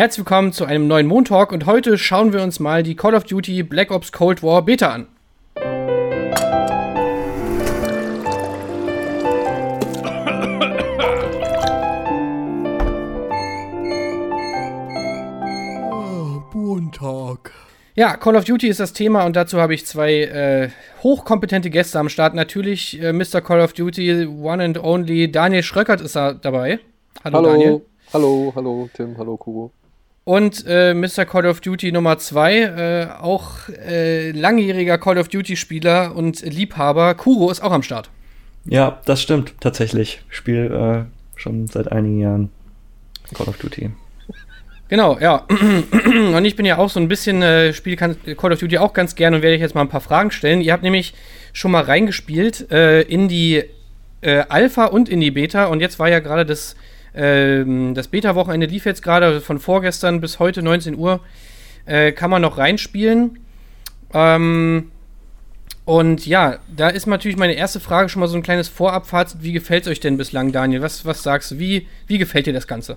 Herzlich willkommen zu einem neuen Montalk und heute schauen wir uns mal die Call of Duty Black Ops Cold War Beta an. Montag. Ja, Call of Duty ist das Thema und dazu habe ich zwei äh, hochkompetente Gäste am Start. Natürlich äh, Mr. Call of Duty, One and Only, Daniel Schröckert ist da dabei. Hallo, hallo Daniel. Hallo, hallo Tim, hallo Kuro. Und äh, Mr. Call of Duty Nummer 2, äh, auch äh, langjähriger Call of Duty-Spieler und Liebhaber, Kuro ist auch am Start. Ja, das stimmt tatsächlich. Ich spiele äh, schon seit einigen Jahren Call of Duty. Genau, ja. Und ich bin ja auch so ein bisschen, äh, spiele Call of Duty auch ganz gerne und werde ich jetzt mal ein paar Fragen stellen. Ihr habt nämlich schon mal reingespielt äh, in die äh, Alpha und in die Beta und jetzt war ja gerade das ähm, das Beta-Wochenende lief jetzt gerade also von vorgestern bis heute 19 Uhr. Äh, kann man noch reinspielen. Ähm, und ja, da ist natürlich meine erste Frage schon mal so ein kleines Vorabfazit. Wie gefällt es euch denn bislang, Daniel? Was, was sagst du? Wie, wie gefällt dir das Ganze?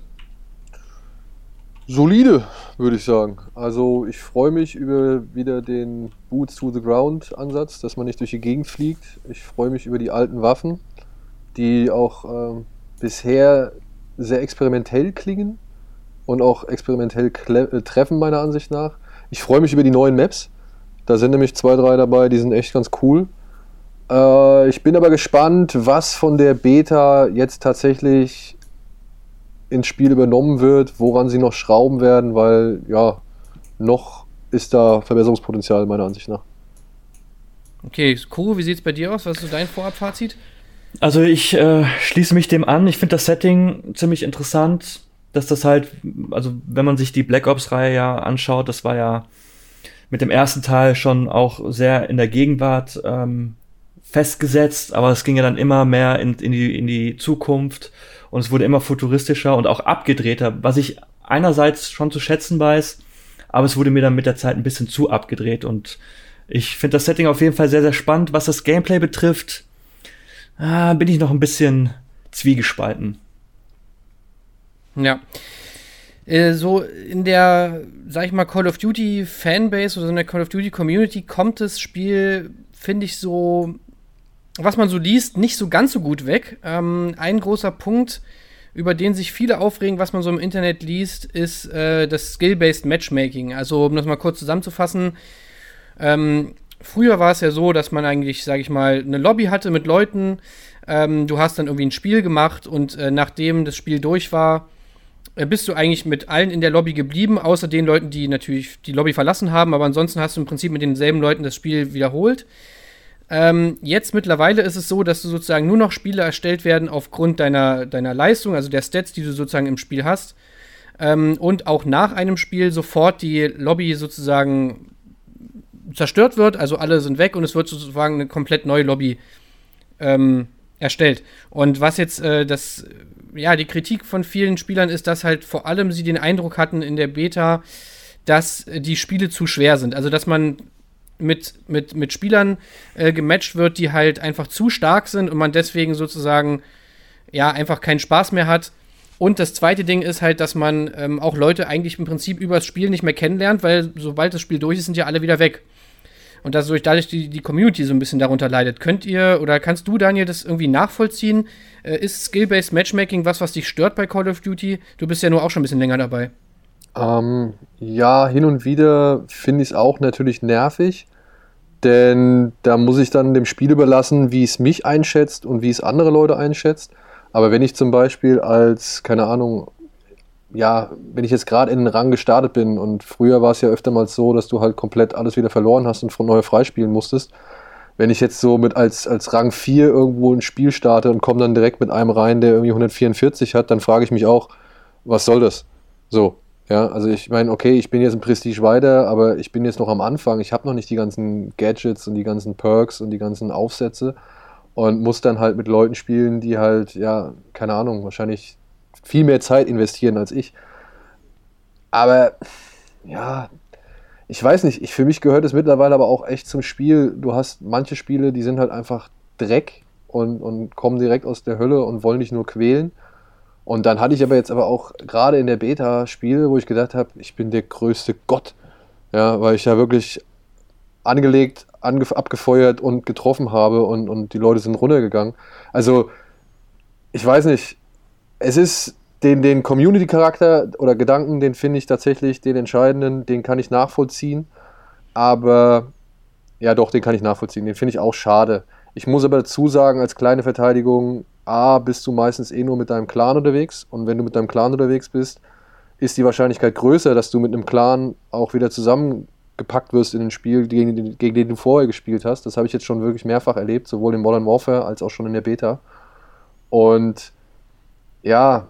Solide, würde ich sagen. Also ich freue mich über wieder den Boots to the Ground Ansatz, dass man nicht durch die Gegend fliegt. Ich freue mich über die alten Waffen, die auch ähm, bisher sehr experimentell klingen und auch experimentell äh, treffen, meiner Ansicht nach. Ich freue mich über die neuen Maps. Da sind nämlich zwei, drei dabei, die sind echt ganz cool. Äh, ich bin aber gespannt, was von der Beta jetzt tatsächlich ins Spiel übernommen wird, woran sie noch schrauben werden, weil ja, noch ist da Verbesserungspotenzial meiner Ansicht nach. Okay, Kuro, wie sieht es bei dir aus? Was ist so dein Vorabfazit? Also ich äh, schließe mich dem an. Ich finde das Setting ziemlich interessant, dass das halt, also wenn man sich die Black Ops-Reihe ja anschaut, das war ja mit dem ersten Teil schon auch sehr in der Gegenwart ähm, festgesetzt, aber es ging ja dann immer mehr in, in, die, in die Zukunft und es wurde immer futuristischer und auch abgedrehter, was ich einerseits schon zu schätzen weiß, aber es wurde mir dann mit der Zeit ein bisschen zu abgedreht und ich finde das Setting auf jeden Fall sehr, sehr spannend. Was das Gameplay betrifft, ah, bin ich noch ein bisschen zwiegespalten. Ja. Äh, so in der, sag ich mal, Call of Duty Fanbase oder in der Call of Duty Community kommt das Spiel, finde ich, so, was man so liest, nicht so ganz so gut weg. Ähm, ein großer Punkt, über den sich viele aufregen, was man so im Internet liest, ist äh, das Skill-Based Matchmaking. Also, um das mal kurz zusammenzufassen, ähm, Früher war es ja so, dass man eigentlich, sage ich mal, eine Lobby hatte mit Leuten. Ähm, du hast dann irgendwie ein Spiel gemacht und äh, nachdem das Spiel durch war, äh, bist du eigentlich mit allen in der Lobby geblieben, außer den Leuten, die natürlich die Lobby verlassen haben. Aber ansonsten hast du im Prinzip mit denselben Leuten das Spiel wiederholt. Ähm, jetzt mittlerweile ist es so, dass du sozusagen nur noch Spiele erstellt werden aufgrund deiner, deiner Leistung, also der Stats, die du sozusagen im Spiel hast. Ähm, und auch nach einem Spiel sofort die Lobby sozusagen zerstört wird, also alle sind weg und es wird sozusagen eine komplett neue Lobby ähm, erstellt. Und was jetzt äh, das, ja, die Kritik von vielen Spielern ist, dass halt vor allem sie den Eindruck hatten in der Beta, dass die Spiele zu schwer sind. Also dass man mit, mit, mit Spielern äh, gematcht wird, die halt einfach zu stark sind und man deswegen sozusagen ja einfach keinen Spaß mehr hat. Und das zweite Ding ist halt, dass man ähm, auch Leute eigentlich im Prinzip übers Spiel nicht mehr kennenlernt, weil sobald das Spiel durch ist, sind ja alle wieder weg und dass dadurch die, die Community so ein bisschen darunter leidet. Könnt ihr oder kannst du, Daniel, das irgendwie nachvollziehen? Äh, ist Skill-Based Matchmaking was, was dich stört bei Call of Duty? Du bist ja nur auch schon ein bisschen länger dabei. Ähm, ja, hin und wieder finde ich es auch natürlich nervig, denn da muss ich dann dem Spiel überlassen, wie es mich einschätzt und wie es andere Leute einschätzt. Aber wenn ich zum Beispiel als, keine Ahnung, ja, wenn ich jetzt gerade in den Rang gestartet bin und früher war es ja öfter mal so, dass du halt komplett alles wieder verloren hast und von neu freispielen musstest. Wenn ich jetzt so mit als, als Rang 4 irgendwo ein Spiel starte und komme dann direkt mit einem rein, der irgendwie 144 hat, dann frage ich mich auch, was soll das? So, ja, also ich meine, okay, ich bin jetzt im Prestige weiter, aber ich bin jetzt noch am Anfang. Ich habe noch nicht die ganzen Gadgets und die ganzen Perks und die ganzen Aufsätze und muss dann halt mit Leuten spielen, die halt, ja, keine Ahnung, wahrscheinlich viel mehr Zeit investieren als ich. Aber ja, ich weiß nicht, ich, für mich gehört es mittlerweile aber auch echt zum Spiel. Du hast manche Spiele, die sind halt einfach Dreck und, und kommen direkt aus der Hölle und wollen dich nur quälen. Und dann hatte ich aber jetzt aber auch gerade in der Beta Spiele, wo ich gedacht habe, ich bin der größte Gott. Ja, weil ich ja wirklich angelegt, abgefeuert und getroffen habe und, und die Leute sind runtergegangen. Also, ich weiß nicht, es ist den, den Community-Charakter oder Gedanken, den finde ich tatsächlich den entscheidenden, den kann ich nachvollziehen. Aber ja, doch, den kann ich nachvollziehen. Den finde ich auch schade. Ich muss aber dazu sagen, als kleine Verteidigung, A, bist du meistens eh nur mit deinem Clan unterwegs. Und wenn du mit deinem Clan unterwegs bist, ist die Wahrscheinlichkeit größer, dass du mit einem Clan auch wieder zusammengepackt wirst in ein Spiel, gegen, gegen den du vorher gespielt hast. Das habe ich jetzt schon wirklich mehrfach erlebt, sowohl in Modern Warfare als auch schon in der Beta. Und ja,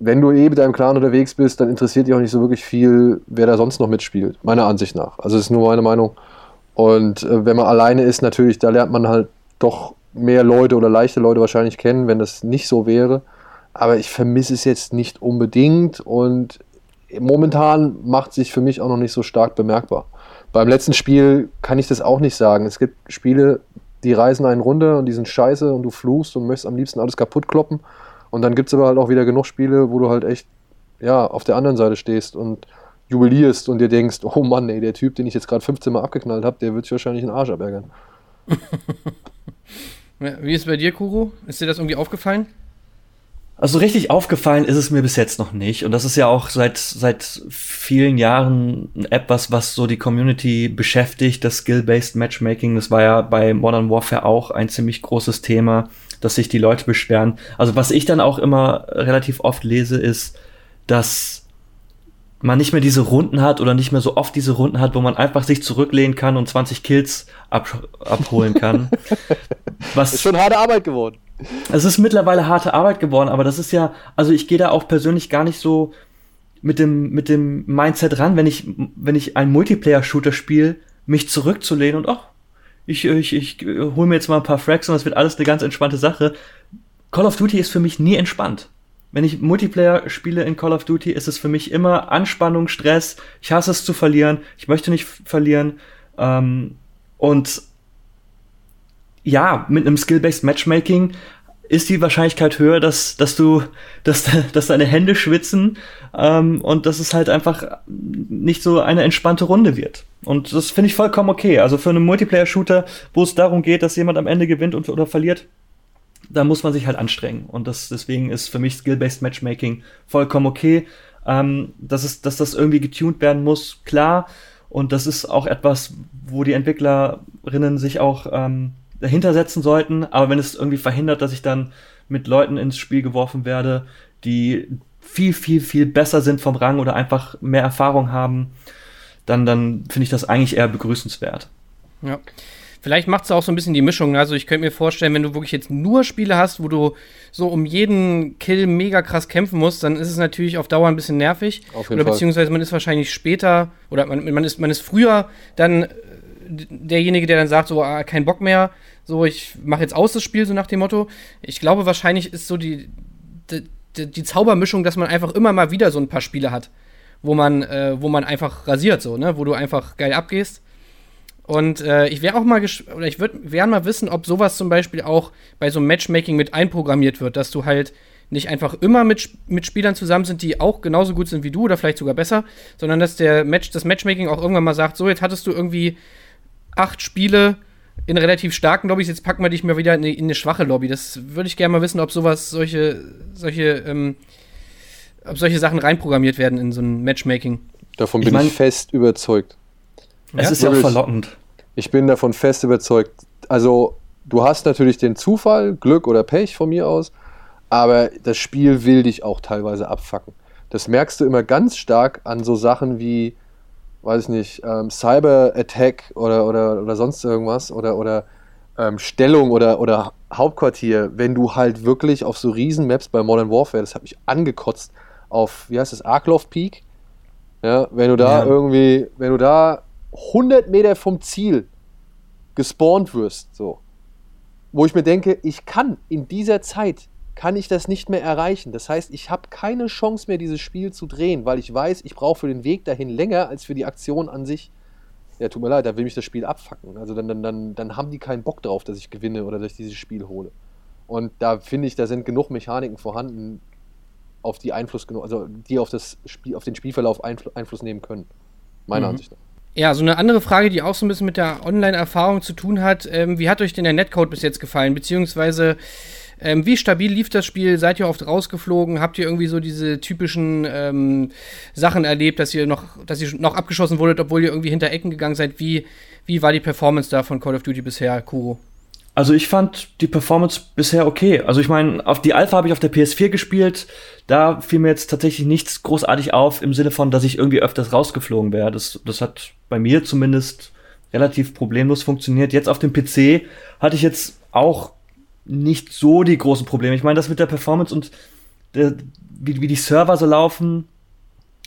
wenn du eh mit deinem Clan unterwegs bist, dann interessiert dich auch nicht so wirklich viel, wer da sonst noch mitspielt, meiner Ansicht nach. Also das ist nur meine Meinung. Und äh, wenn man alleine ist, natürlich, da lernt man halt doch mehr Leute oder leichte Leute wahrscheinlich kennen, wenn das nicht so wäre. Aber ich vermisse es jetzt nicht unbedingt und momentan macht sich für mich auch noch nicht so stark bemerkbar. Beim letzten Spiel kann ich das auch nicht sagen. Es gibt Spiele, die reisen einen runter und die sind scheiße und du fluchst und möchtest am liebsten alles kaputt kloppen. Und dann gibt es aber halt auch wieder genug Spiele, wo du halt echt ja, auf der anderen Seite stehst und jubilierst und dir denkst, oh Mann, ey, der Typ, den ich jetzt gerade 15 Mal abgeknallt habe, der wird sich wahrscheinlich einen Arsch abärgern. Wie ist es bei dir, Kuro? Ist dir das irgendwie aufgefallen? Also richtig aufgefallen ist es mir bis jetzt noch nicht. Und das ist ja auch seit, seit vielen Jahren etwas, was so die Community beschäftigt, das Skill-Based Matchmaking. Das war ja bei Modern Warfare auch ein ziemlich großes Thema dass sich die Leute beschweren. Also was ich dann auch immer relativ oft lese, ist, dass man nicht mehr diese Runden hat oder nicht mehr so oft diese Runden hat, wo man einfach sich zurücklehnen kann und 20 Kills ab, abholen kann. Was ist schon harte Arbeit geworden. Es ist mittlerweile harte Arbeit geworden, aber das ist ja, also ich gehe da auch persönlich gar nicht so mit dem, mit dem Mindset ran, wenn ich, wenn ich ein Multiplayer-Shooter spiele, mich zurückzulehnen und ach, ich, ich, ich hole mir jetzt mal ein paar Frags und das wird alles eine ganz entspannte Sache. Call of Duty ist für mich nie entspannt. Wenn ich Multiplayer spiele in Call of Duty, ist es für mich immer Anspannung, Stress. Ich hasse es zu verlieren. Ich möchte nicht verlieren. Ähm, und ja, mit einem Skill-Based Matchmaking ist die Wahrscheinlichkeit höher, dass, dass du, dass, dass deine Hände schwitzen ähm, und dass es halt einfach nicht so eine entspannte Runde wird. Und das finde ich vollkommen okay. Also für einen Multiplayer-Shooter, wo es darum geht, dass jemand am Ende gewinnt und, oder verliert, da muss man sich halt anstrengen. Und das, deswegen ist für mich Skill-Based Matchmaking vollkommen okay. Ähm, dass, es, dass das irgendwie getuned werden muss, klar. Und das ist auch etwas, wo die Entwicklerinnen sich auch ähm, dahinter setzen sollten. Aber wenn es irgendwie verhindert, dass ich dann mit Leuten ins Spiel geworfen werde, die viel, viel, viel besser sind vom Rang oder einfach mehr Erfahrung haben, dann, dann finde ich das eigentlich eher begrüßenswert. Ja. Vielleicht macht es auch so ein bisschen die Mischung. Also ich könnte mir vorstellen, wenn du wirklich jetzt nur Spiele hast, wo du so um jeden Kill mega krass kämpfen musst, dann ist es natürlich auf Dauer ein bisschen nervig. Auf jeden oder beziehungsweise man ist wahrscheinlich später oder man, man, ist, man ist früher dann derjenige, der dann sagt, so, ah, kein Bock mehr, so, ich mache jetzt aus das Spiel, so nach dem Motto. Ich glaube, wahrscheinlich ist so die, die, die, Zaubermischung, dass man einfach immer mal wieder so ein paar Spiele hat, wo man, äh, wo man einfach rasiert, so, ne, wo du einfach geil abgehst. Und äh, ich wäre auch mal, oder ich würde gerne mal wissen, ob sowas zum Beispiel auch bei so einem Matchmaking mit einprogrammiert wird, dass du halt nicht einfach immer mit, mit Spielern zusammen sind, die auch genauso gut sind wie du oder vielleicht sogar besser, sondern dass der Match, das Matchmaking auch irgendwann mal sagt, so, jetzt hattest du irgendwie acht Spiele in relativ starken Lobbys, jetzt packen wir dich mal wieder in eine, in eine schwache Lobby. Das würde ich gerne mal wissen, ob sowas, solche, solche, ähm, ob solche Sachen reinprogrammiert werden in so ein Matchmaking. Davon bin ich, mein, ich fest überzeugt. Es ja? ist ja auch verlockend. Ich bin davon fest überzeugt. Also, du hast natürlich den Zufall, Glück oder Pech von mir aus, aber das Spiel will dich auch teilweise abfacken. Das merkst du immer ganz stark an so Sachen wie, weiß ich nicht, ähm, Cyber-Attack oder, oder, oder sonst irgendwas oder, oder ähm, Stellung oder, oder Hauptquartier, wenn du halt wirklich auf so riesen Maps bei Modern Warfare, das hat mich angekotzt, auf, wie heißt das, Arklov Peak, ja, wenn du da ja. irgendwie, wenn du da 100 Meter vom Ziel gespawnt wirst, so, wo ich mir denke, ich kann in dieser Zeit kann ich das nicht mehr erreichen. Das heißt, ich habe keine Chance mehr, dieses Spiel zu drehen, weil ich weiß, ich brauche für den Weg dahin länger als für die Aktion an sich. Ja, tut mir leid, da will mich das Spiel abfacken. Also dann, dann, dann, dann haben die keinen Bock drauf, dass ich gewinne oder dass ich dieses Spiel hole. Und da finde ich, da sind genug Mechaniken vorhanden, auf die Einfluss genommen, also die auf das Spiel, auf den Spielverlauf Einfl Einfluss nehmen können. Meiner mhm. Ansicht nach. Ja, so eine andere Frage, die auch so ein bisschen mit der Online-Erfahrung zu tun hat. Ähm, wie hat euch denn der Netcode bis jetzt gefallen? Beziehungsweise, ähm, wie stabil lief das Spiel? Seid ihr oft rausgeflogen? Habt ihr irgendwie so diese typischen ähm, Sachen erlebt, dass ihr noch, dass ihr noch abgeschossen wurdet, obwohl ihr irgendwie hinter Ecken gegangen seid? Wie, wie war die Performance da von Call of Duty bisher, Kuro? Also ich fand die Performance bisher okay. Also ich meine, auf die Alpha habe ich auf der PS4 gespielt. Da fiel mir jetzt tatsächlich nichts großartig auf im Sinne von, dass ich irgendwie öfters rausgeflogen wäre. Das, das hat bei mir zumindest relativ problemlos funktioniert. Jetzt auf dem PC hatte ich jetzt auch nicht so die großen Probleme. Ich meine, das mit der Performance und der, wie, wie die Server so laufen,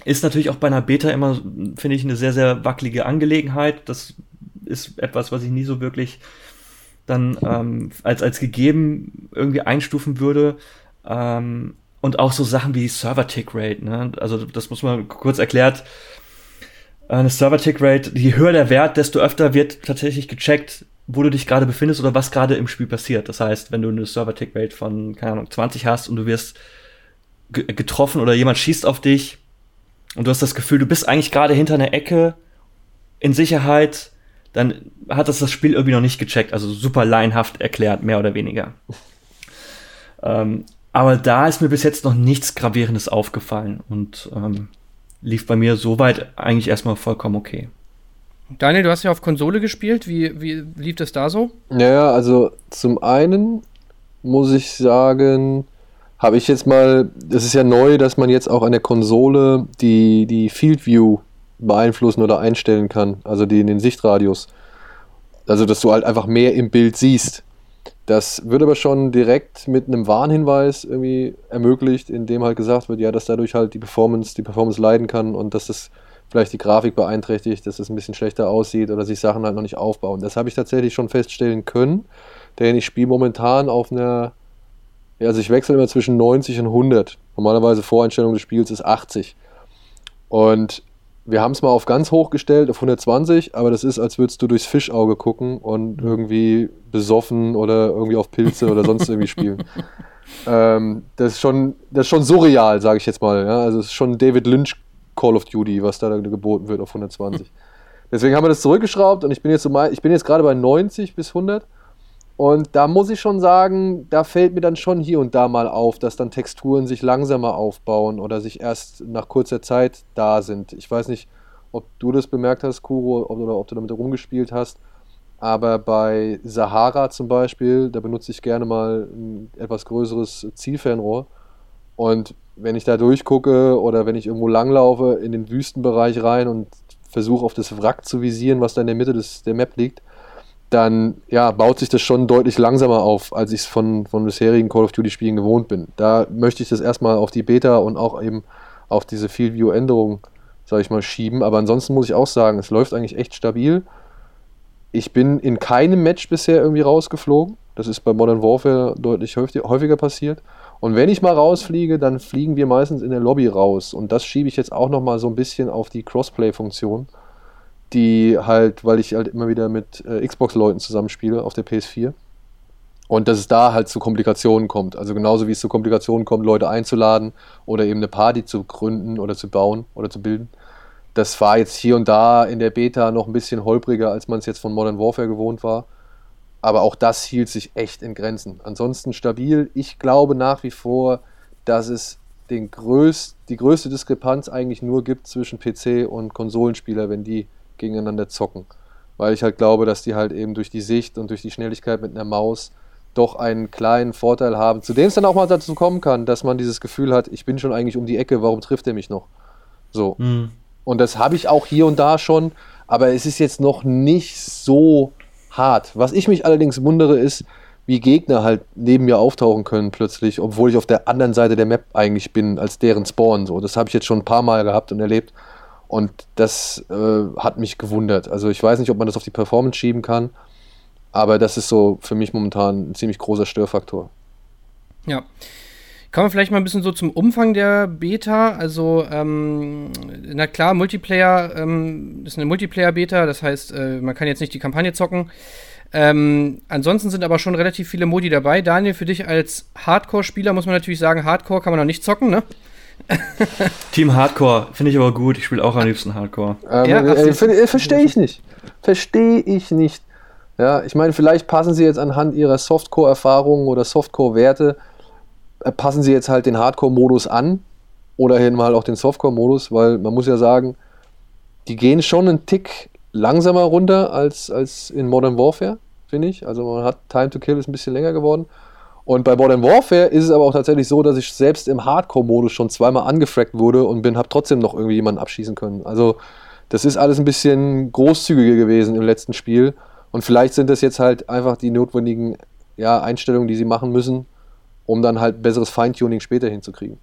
ist natürlich auch bei einer Beta immer, finde ich, eine sehr, sehr wackelige Angelegenheit. Das ist etwas, was ich nie so wirklich dann ähm, als, als gegeben irgendwie einstufen würde. Ähm, und auch so Sachen wie Server-Tick-Rate. Ne? Also das muss man kurz erklärt. Eine Server-Tick-Rate, je höher der Wert, desto öfter wird tatsächlich gecheckt, wo du dich gerade befindest oder was gerade im Spiel passiert. Das heißt, wenn du eine Server-Tick-Rate von, keine Ahnung, 20 hast und du wirst getroffen oder jemand schießt auf dich und du hast das Gefühl, du bist eigentlich gerade hinter einer Ecke in Sicherheit, dann hat das das Spiel irgendwie noch nicht gecheckt, also super laienhaft erklärt, mehr oder weniger. ähm, aber da ist mir bis jetzt noch nichts Gravierendes aufgefallen und ähm, lief bei mir soweit eigentlich erstmal vollkommen okay. Daniel, du hast ja auf Konsole gespielt. Wie, wie lief das da so? Naja, also zum einen muss ich sagen, habe ich jetzt mal, es ist ja neu, dass man jetzt auch an der Konsole die, die Field View beeinflussen oder einstellen kann, also die in den Sichtradius. Also, dass du halt einfach mehr im Bild siehst. Das wird aber schon direkt mit einem Warnhinweis irgendwie ermöglicht, indem halt gesagt wird, ja, dass dadurch halt die Performance, die Performance leiden kann und dass das vielleicht die Grafik beeinträchtigt, dass es ein bisschen schlechter aussieht oder sich Sachen halt noch nicht aufbauen. Das habe ich tatsächlich schon feststellen können, denn ich spiele momentan auf einer, ja, also ich wechsle immer zwischen 90 und 100. Normalerweise Voreinstellung des Spiels ist 80. Und wir haben es mal auf ganz hoch gestellt, auf 120, aber das ist, als würdest du durchs Fischauge gucken und irgendwie besoffen oder irgendwie auf Pilze oder sonst irgendwie spielen. Ähm, das, ist schon, das ist schon surreal, sage ich jetzt mal. Ja? Also es ist schon David Lynch Call of Duty, was da geboten wird auf 120. Deswegen haben wir das zurückgeschraubt und ich bin jetzt, so ich bin jetzt gerade bei 90 bis 100 und da muss ich schon sagen, da fällt mir dann schon hier und da mal auf, dass dann Texturen sich langsamer aufbauen oder sich erst nach kurzer Zeit da sind. Ich weiß nicht, ob du das bemerkt hast, Kuro, oder ob du damit rumgespielt hast. Aber bei Sahara zum Beispiel, da benutze ich gerne mal ein etwas größeres Zielfernrohr. Und wenn ich da durchgucke oder wenn ich irgendwo langlaufe in den Wüstenbereich rein und versuche auf das Wrack zu visieren, was da in der Mitte des, der Map liegt, dann ja, baut sich das schon deutlich langsamer auf, als ich es von, von bisherigen Call of Duty-Spielen gewohnt bin. Da möchte ich das erstmal auf die Beta und auch eben auf diese Field View-Änderung, sage ich mal, schieben. Aber ansonsten muss ich auch sagen, es läuft eigentlich echt stabil. Ich bin in keinem Match bisher irgendwie rausgeflogen. Das ist bei Modern Warfare deutlich häufiger passiert. Und wenn ich mal rausfliege, dann fliegen wir meistens in der Lobby raus. Und das schiebe ich jetzt auch nochmal so ein bisschen auf die Crossplay-Funktion die halt, weil ich halt immer wieder mit äh, Xbox-Leuten zusammenspiele auf der PS4. Und dass es da halt zu Komplikationen kommt. Also genauso wie es zu Komplikationen kommt, Leute einzuladen oder eben eine Party zu gründen oder zu bauen oder zu bilden. Das war jetzt hier und da in der Beta noch ein bisschen holpriger, als man es jetzt von Modern Warfare gewohnt war. Aber auch das hielt sich echt in Grenzen. Ansonsten stabil. Ich glaube nach wie vor, dass es den größt, die größte Diskrepanz eigentlich nur gibt zwischen PC und Konsolenspieler, wenn die gegeneinander zocken. Weil ich halt glaube, dass die halt eben durch die Sicht und durch die Schnelligkeit mit einer Maus doch einen kleinen Vorteil haben, zu dem es dann auch mal dazu kommen kann, dass man dieses Gefühl hat, ich bin schon eigentlich um die Ecke, warum trifft er mich noch? So. Mhm. Und das habe ich auch hier und da schon, aber es ist jetzt noch nicht so hart. Was ich mich allerdings wundere, ist, wie Gegner halt neben mir auftauchen können plötzlich, obwohl ich auf der anderen Seite der Map eigentlich bin, als deren Spawn. So. Das habe ich jetzt schon ein paar Mal gehabt und erlebt. Und das äh, hat mich gewundert. Also ich weiß nicht, ob man das auf die Performance schieben kann, aber das ist so für mich momentan ein ziemlich großer Störfaktor. Ja. Kommen wir vielleicht mal ein bisschen so zum Umfang der Beta. Also, ähm, na klar, Multiplayer ähm, ist eine Multiplayer-Beta, das heißt, äh, man kann jetzt nicht die Kampagne zocken. Ähm, ansonsten sind aber schon relativ viele Modi dabei. Daniel, für dich als Hardcore-Spieler muss man natürlich sagen, Hardcore kann man noch nicht zocken, ne? Team Hardcore finde ich aber gut. Ich spiele auch am liebsten Hardcore. Ähm, ja, äh, äh, Verstehe ich nicht. Verstehe ich nicht. Ja, ich meine, vielleicht passen sie jetzt anhand ihrer Softcore-Erfahrungen oder Softcore-Werte, äh, passen sie jetzt halt den Hardcore-Modus an oder hin mal auch den Softcore-Modus, weil man muss ja sagen, die gehen schon einen Tick langsamer runter als, als in Modern Warfare, finde ich. Also man hat Time to Kill ist ein bisschen länger geworden. Und bei Modern Warfare ist es aber auch tatsächlich so, dass ich selbst im Hardcore-Modus schon zweimal angefrackt wurde und bin, habe trotzdem noch irgendwie jemanden abschießen können. Also das ist alles ein bisschen großzügiger gewesen im letzten Spiel. Und vielleicht sind das jetzt halt einfach die notwendigen ja, Einstellungen, die sie machen müssen, um dann halt besseres Feintuning später hinzukriegen.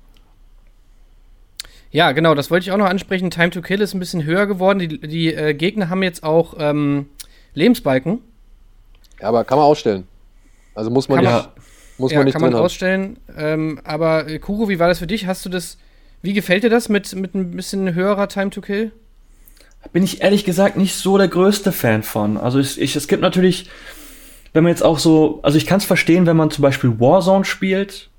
Ja, genau, das wollte ich auch noch ansprechen. Time to Kill ist ein bisschen höher geworden. Die, die äh, Gegner haben jetzt auch ähm, Lebensbalken. Ja, aber kann man ausstellen. Also muss man, kann nicht, man, muss ja, man nicht kann man ausstellen. Ähm, aber äh, Kuro, wie war das für dich? Hast du das, wie gefällt dir das mit, mit ein bisschen höherer Time to Kill? Bin ich ehrlich gesagt nicht so der größte Fan von. Also ich, ich, es gibt natürlich, wenn man jetzt auch so, also ich kann es verstehen, wenn man zum Beispiel Warzone spielt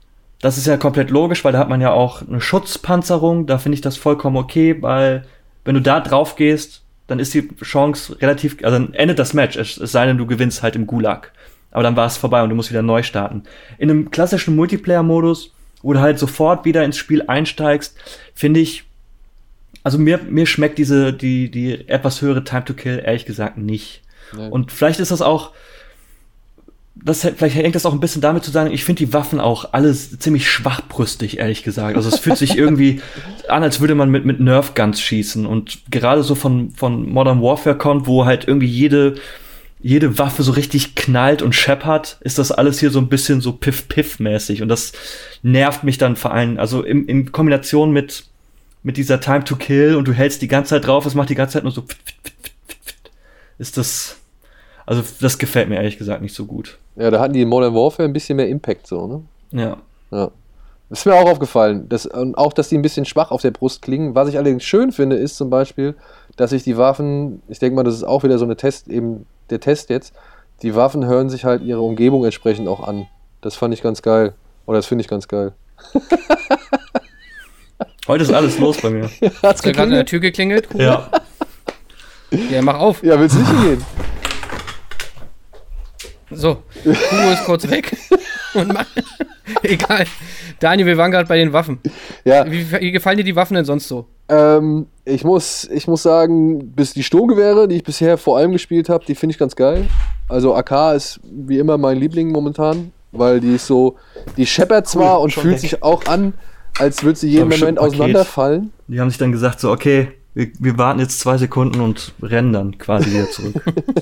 das ist ja komplett logisch, weil da hat man ja auch eine Schutzpanzerung. Da finde ich das vollkommen okay, weil wenn du da drauf gehst, dann ist die Chance relativ, also dann endet das Match, es, es sei denn, du gewinnst halt im Gulag. Aber dann war es vorbei und du musst wieder neu starten. In einem klassischen Multiplayer-Modus, wo du halt sofort wieder ins Spiel einsteigst, finde ich, also mir, mir schmeckt diese, die, die etwas höhere Time to Kill ehrlich gesagt nicht. Nee. Und vielleicht ist das auch, das, vielleicht hängt das auch ein bisschen damit zu sagen, ich finde die Waffen auch alles ziemlich schwachbrüstig, ehrlich gesagt. Also es fühlt sich irgendwie an, als würde man mit, mit Nerf Guns schießen. Und gerade so von, von Modern Warfare kommt, wo halt irgendwie jede, jede Waffe so richtig knallt und scheppert, ist das alles hier so ein bisschen so Piff-Piff-mäßig. Und das nervt mich dann vor allem, also in, in Kombination mit, mit dieser Time to Kill und du hältst die ganze Zeit drauf, es macht die ganze Zeit nur so, ist das, also das gefällt mir ehrlich gesagt nicht so gut. Ja, da hatten die in Modern Warfare ein bisschen mehr Impact so, ne? Ja. Ja. Das ist mir auch aufgefallen. Dass, und auch, dass die ein bisschen schwach auf der Brust klingen. Was ich allerdings schön finde, ist zum Beispiel, dass sich die Waffen, ich denke mal, das ist auch wieder so eine Test, eben der Test jetzt, die Waffen hören sich halt ihre Umgebung entsprechend auch an. Das fand ich ganz geil. Oder das finde ich ganz geil. Heute ist alles los bei mir. Ja, hat's gerade an der Tür geklingelt? Cool. Ja. Ja, mach auf. Ja, willst du nicht hingehen? So, Hugo ist kurz weg. Und egal. Daniel, wir waren gerade bei den Waffen. Ja. Wie, wie, gefallen dir die Waffen denn sonst so? Ähm, ich, muss, ich muss sagen, bis die Sturmgewehre, die ich bisher vor allem gespielt habe, die finde ich ganz geil. Also AK ist wie immer mein Liebling momentan, weil die ist so, die scheppert zwar cool, und fühlt weg. sich auch an, als würde sie jeden Moment auseinanderfallen. Die haben sich dann gesagt so, okay, wir, wir, warten jetzt zwei Sekunden und rennen dann quasi wieder zurück.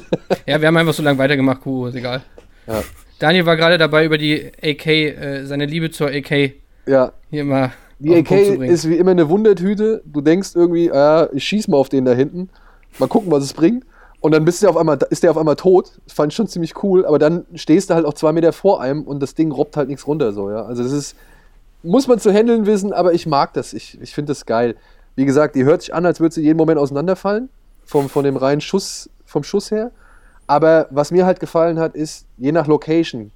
ja, wir haben einfach so lange weitergemacht, Kuh, ist egal. Ja. Daniel war gerade dabei, über die AK, äh, seine Liebe zur AK ja. hier mal. Die AK ist wie immer eine Wundertüte. Du denkst irgendwie, äh, ich schieß mal auf den da hinten. Mal gucken, was es bringt. Und dann bist du auf einmal, ist der auf einmal tot. Das fand ich schon ziemlich cool. Aber dann stehst du halt auch zwei Meter vor einem und das Ding robbt halt nichts runter. So, ja? Also das ist, muss man zu handeln wissen, aber ich mag das. Ich, ich finde das geil. Wie gesagt, die hört sich an, als würde sie jeden Moment auseinanderfallen, vom, von dem reinen Schuss, vom Schuss her. Aber was mir halt gefallen hat, ist, je nach Location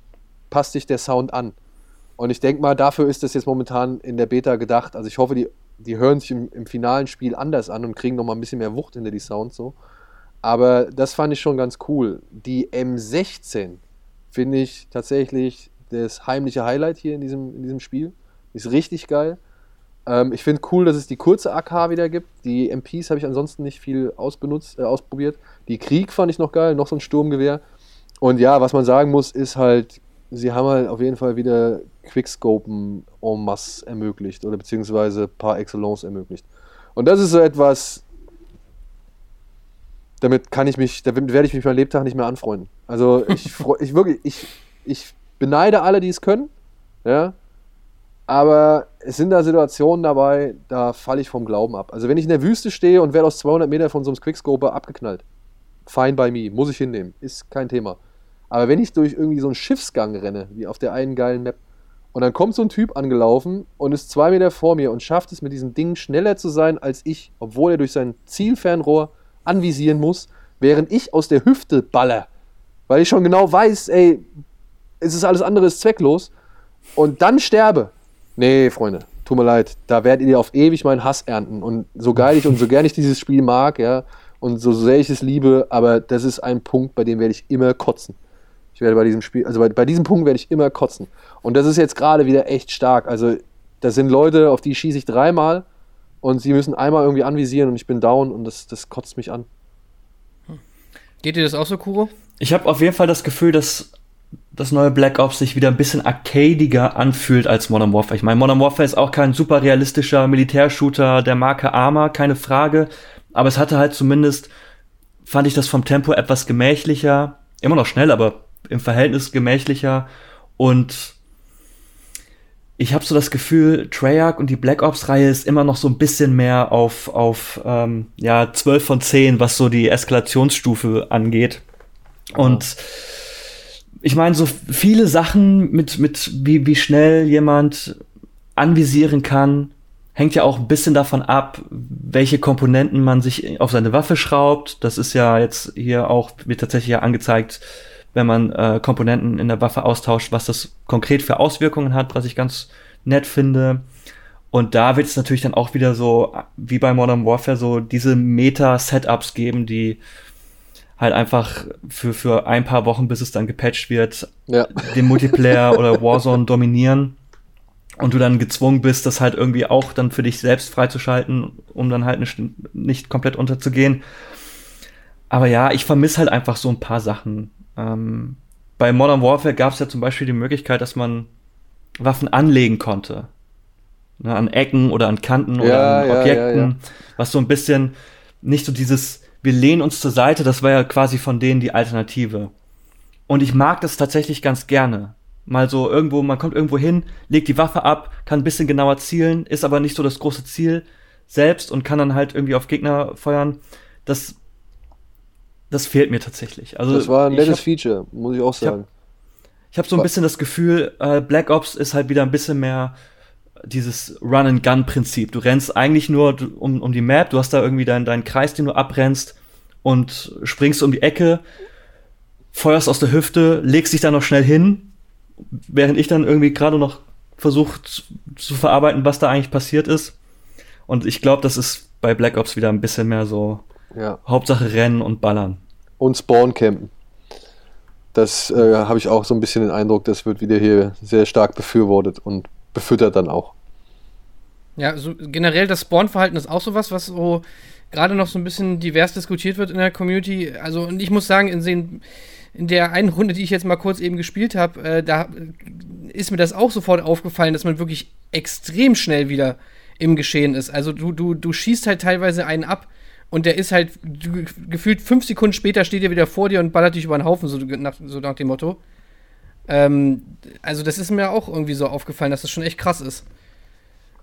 passt sich der Sound an. Und ich denke mal, dafür ist das jetzt momentan in der Beta gedacht. Also ich hoffe, die, die hören sich im, im finalen Spiel anders an und kriegen nochmal ein bisschen mehr Wucht hinter die Sounds so. Aber das fand ich schon ganz cool. Die M16 finde ich tatsächlich das heimliche Highlight hier in diesem, in diesem Spiel. Ist richtig geil. Ähm, ich finde cool, dass es die kurze AK wieder gibt. Die MPs habe ich ansonsten nicht viel ausbenutzt, äh, ausprobiert. Die Krieg fand ich noch geil, noch so ein Sturmgewehr. Und ja, was man sagen muss, ist halt, sie haben halt auf jeden Fall wieder Quickscopen en masse ermöglicht oder beziehungsweise par excellence ermöglicht. Und das ist so etwas, damit kann ich mich, damit werde ich mich mein Lebtag nicht mehr anfreunden. Also ich, ich wirklich, ich, ich beneide alle, die es können. Ja, aber es sind da Situationen dabei, da falle ich vom Glauben ab. Also wenn ich in der Wüste stehe und werde aus 200 Metern von so einem Quickscoper abgeknallt, fine by me, muss ich hinnehmen, ist kein Thema. Aber wenn ich durch irgendwie so einen Schiffsgang renne, wie auf der einen geilen Map, und dann kommt so ein Typ angelaufen und ist zwei Meter vor mir und schafft es mit diesem Ding schneller zu sein als ich, obwohl er durch sein Zielfernrohr anvisieren muss, während ich aus der Hüfte baller. weil ich schon genau weiß, ey, es ist alles andere ist zwecklos und dann sterbe. Nee, Freunde, tut mir leid, da werdet ihr auf ewig meinen Hass ernten und so geil ich und so gern ich dieses Spiel mag, ja, und so sehr ich es liebe, aber das ist ein Punkt, bei dem werde ich immer kotzen. Ich werde bei diesem Spiel, also bei, bei diesem Punkt werde ich immer kotzen. Und das ist jetzt gerade wieder echt stark. Also, das sind Leute, auf die schieße ich dreimal und sie müssen einmal irgendwie anvisieren und ich bin down und das, das kotzt mich an. Geht dir das auch so, Kuro? Ich habe auf jeden Fall das Gefühl, dass das neue Black Ops sich wieder ein bisschen arcadiger anfühlt als Modern Warfare. Ich meine, Modern Warfare ist auch kein super realistischer Militärshooter der Marke Arma, keine Frage. Aber es hatte halt zumindest, fand ich das vom Tempo etwas gemächlicher. Immer noch schnell, aber im Verhältnis gemächlicher. Und ich habe so das Gefühl, Treyarch und die Black Ops-Reihe ist immer noch so ein bisschen mehr auf, auf ähm, ja, 12 von 10, was so die Eskalationsstufe angeht. Und ich meine, so viele Sachen mit, mit wie, wie schnell jemand anvisieren kann, hängt ja auch ein bisschen davon ab, welche Komponenten man sich auf seine Waffe schraubt. Das ist ja jetzt hier auch, wird tatsächlich ja angezeigt, wenn man äh, Komponenten in der Waffe austauscht, was das konkret für Auswirkungen hat, was ich ganz nett finde. Und da wird es natürlich dann auch wieder so, wie bei Modern Warfare, so diese Meta-Setups geben, die halt einfach für, für ein paar Wochen, bis es dann gepatcht wird, ja. den Multiplayer oder Warzone dominieren und du dann gezwungen bist, das halt irgendwie auch dann für dich selbst freizuschalten, um dann halt nicht, nicht komplett unterzugehen. Aber ja, ich vermisse halt einfach so ein paar Sachen. Ähm, bei Modern Warfare gab es ja zum Beispiel die Möglichkeit, dass man Waffen anlegen konnte. Ne, an Ecken oder an Kanten ja, oder an Objekten, ja, was so ein bisschen nicht so dieses, wir lehnen uns zur Seite, das war ja quasi von denen die Alternative. Und ich mag das tatsächlich ganz gerne. Mal so irgendwo, man kommt irgendwo hin, legt die Waffe ab, kann ein bisschen genauer zielen, ist aber nicht so das große Ziel selbst und kann dann halt irgendwie auf Gegner feuern. Das, das fehlt mir tatsächlich. Also, das war ein nettes hab, Feature, muss ich auch sagen. Ich habe hab so ein bisschen das Gefühl, äh, Black Ops ist halt wieder ein bisschen mehr dieses Run-and-Gun-Prinzip. Du rennst eigentlich nur um, um die Map, du hast da irgendwie deinen, deinen Kreis, den du abrennst und springst um die Ecke, feuerst aus der Hüfte, legst dich da noch schnell hin, während ich dann irgendwie gerade noch versucht zu verarbeiten, was da eigentlich passiert ist. Und ich glaube, das ist bei Black Ops wieder ein bisschen mehr so ja. Hauptsache Rennen und Ballern. Und Spawn campen. Das äh, habe ich auch so ein bisschen den Eindruck, das wird wieder hier sehr stark befürwortet und befüttert dann auch. Ja, so generell das Spawn-Verhalten ist auch sowas, was so gerade noch so ein bisschen divers diskutiert wird in der Community. Also, und ich muss sagen, in, den, in der einen Runde, die ich jetzt mal kurz eben gespielt habe, äh, da ist mir das auch sofort aufgefallen, dass man wirklich extrem schnell wieder im Geschehen ist. Also, du, du, du schießt halt teilweise einen ab und der ist halt gefühlt fünf Sekunden später steht er wieder vor dir und ballert dich über den Haufen, so nach, so nach dem Motto. Ähm, also, das ist mir auch irgendwie so aufgefallen, dass das schon echt krass ist.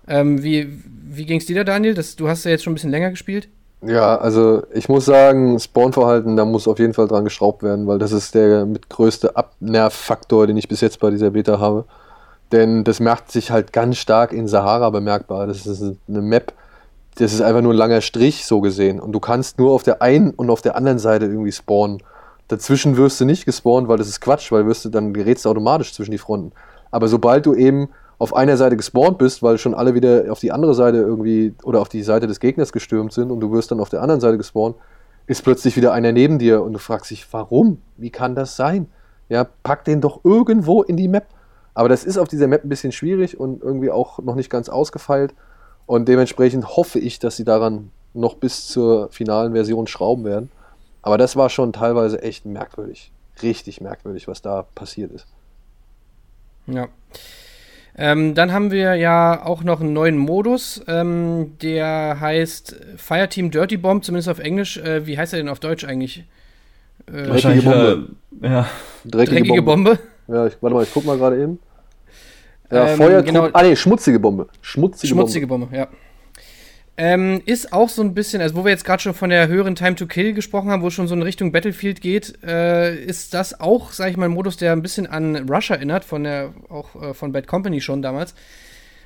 Ähm, wie wie ging es dir da, Daniel? Das, du hast ja jetzt schon ein bisschen länger gespielt. Ja, also ich muss sagen, Spawn-Verhalten, da muss auf jeden Fall dran geschraubt werden, weil das ist der mit größte Abnervfaktor, den ich bis jetzt bei dieser Beta habe. Denn das merkt sich halt ganz stark in Sahara bemerkbar. Das ist eine Map, das ist einfach nur ein langer Strich, so gesehen. Und du kannst nur auf der einen und auf der anderen Seite irgendwie spawnen. Dazwischen wirst du nicht gespawnt, weil das ist Quatsch, weil wirst du dann gerätst du automatisch zwischen die Fronten. Aber sobald du eben auf einer Seite gespawnt bist, weil schon alle wieder auf die andere Seite irgendwie oder auf die Seite des Gegners gestürmt sind und du wirst dann auf der anderen Seite gespawnt, ist plötzlich wieder einer neben dir und du fragst dich, warum? Wie kann das sein? Ja, pack den doch irgendwo in die Map. Aber das ist auf dieser Map ein bisschen schwierig und irgendwie auch noch nicht ganz ausgefeilt. Und dementsprechend hoffe ich, dass sie daran noch bis zur finalen Version schrauben werden. Aber das war schon teilweise echt merkwürdig. Richtig merkwürdig, was da passiert ist. Ja. Ähm, dann haben wir ja auch noch einen neuen Modus, ähm, der heißt Fireteam Dirty Bomb, zumindest auf Englisch. Äh, wie heißt er denn auf Deutsch eigentlich? Äh, Dreckige Bombe. Äh, ja. Dreckige, Dreckige Bombe. Bombe. Ja, ich, warte mal, ich guck mal gerade eben. Ja, ähm, Feuertrupp. Genau. Ah, nee, schmutzige Bombe. Schmutzige, schmutzige Bombe. Bombe, ja. Ähm, ist auch so ein bisschen, also wo wir jetzt gerade schon von der höheren Time to Kill gesprochen haben, wo es schon so in Richtung Battlefield geht, äh, ist das auch, sag ich mal, ein Modus, der ein bisschen an Rush erinnert, von der, auch äh, von Bad Company schon damals.